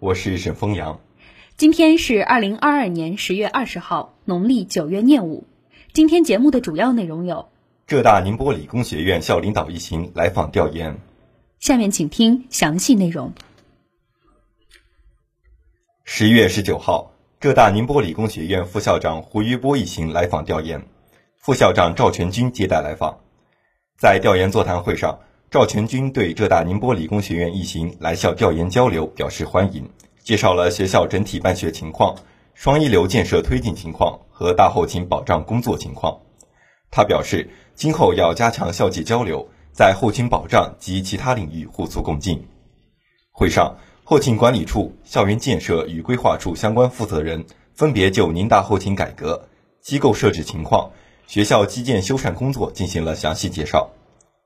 我是沈峰阳，今天是二零二二年十月二十号，农历九月廿五。今天节目的主要内容有：浙大宁波理工学院校领导一行来访调研。下面请听详细内容。十月十九号，浙大宁波理工学院副校长胡余波一行来访调研，副校长赵全军接待来访。在调研座谈会上。赵全军对浙大宁波理工学院一行来校调研交流表示欢迎，介绍了学校整体办学情况、双一流建设推进情况和大后勤保障工作情况。他表示，今后要加强校际交流，在后勤保障及其他领域互促共进。会上，后勤管理处、校园建设与规划处相关负责人分别就宁大后勤改革、机构设置情况、学校基建修缮工作进行了详细介绍。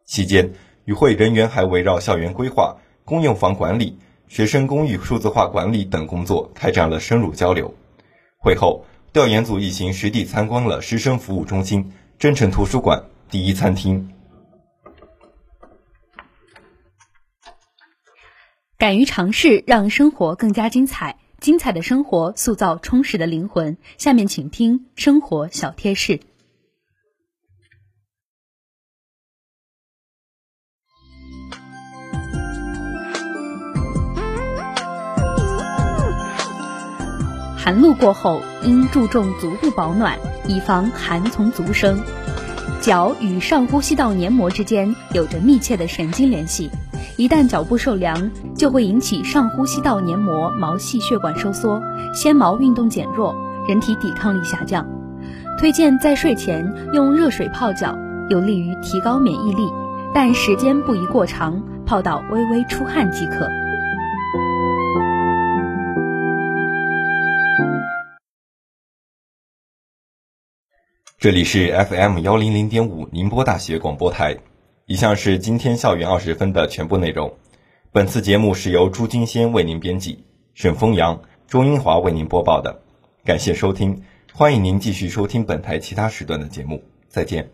期间，与会人员还围绕校园规划、公用房管理、学生公寓数字化管理等工作开展了深入交流。会后，调研组一行实地参观了师生服务中心、真诚图书馆、第一餐厅。敢于尝试，让生活更加精彩。精彩的生活塑造充实的灵魂。下面请听生活小贴士。寒露过后，应注重足部保暖，以防寒从足生。脚与上呼吸道黏膜之间有着密切的神经联系，一旦脚部受凉，就会引起上呼吸道黏膜毛细血管收缩，纤毛运动减弱，人体抵抗力下降。推荐在睡前用热水泡脚，有利于提高免疫力，但时间不宜过长，泡到微微出汗即可。这里是 FM 幺零零点五宁波大学广播台。以上是今天校园二十分的全部内容。本次节目是由朱金仙为您编辑，沈风阳、周英华为您播报的。感谢收听，欢迎您继续收听本台其他时段的节目。再见。